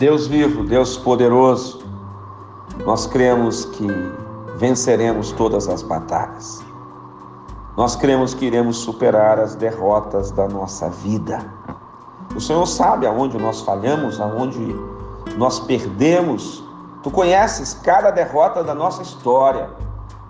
Deus vivo, Deus poderoso, nós cremos que venceremos todas as batalhas. Nós cremos que iremos superar as derrotas da nossa vida. O Senhor sabe aonde nós falhamos, aonde nós perdemos. Tu conheces cada derrota da nossa história,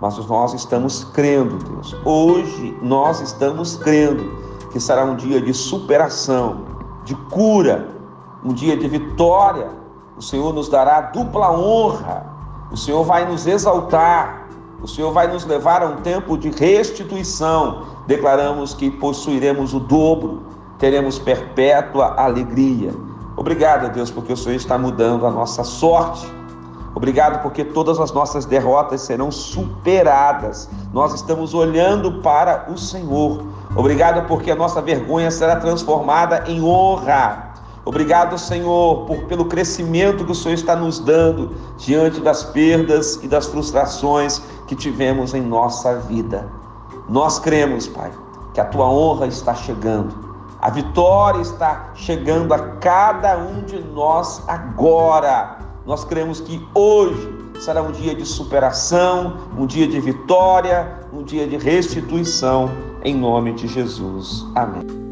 mas nós estamos crendo, Deus. Hoje nós estamos crendo que será um dia de superação, de cura, um dia de vitória. O Senhor nos dará dupla honra. O Senhor vai nos exaltar. O Senhor vai nos levar a um tempo de restituição. Declaramos que possuiremos o dobro, teremos perpétua alegria. Obrigado, Deus, porque o Senhor está mudando a nossa sorte. Obrigado porque todas as nossas derrotas serão superadas. Nós estamos olhando para o Senhor. Obrigado porque a nossa vergonha será transformada em honra. Obrigado, Senhor, por, pelo crescimento que o Senhor está nos dando diante das perdas e das frustrações que tivemos em nossa vida. Nós cremos, Pai, que a tua honra está chegando. A vitória está chegando a cada um de nós agora. Nós cremos que hoje será um dia de superação, um dia de vitória, um dia de restituição, em nome de Jesus. Amém.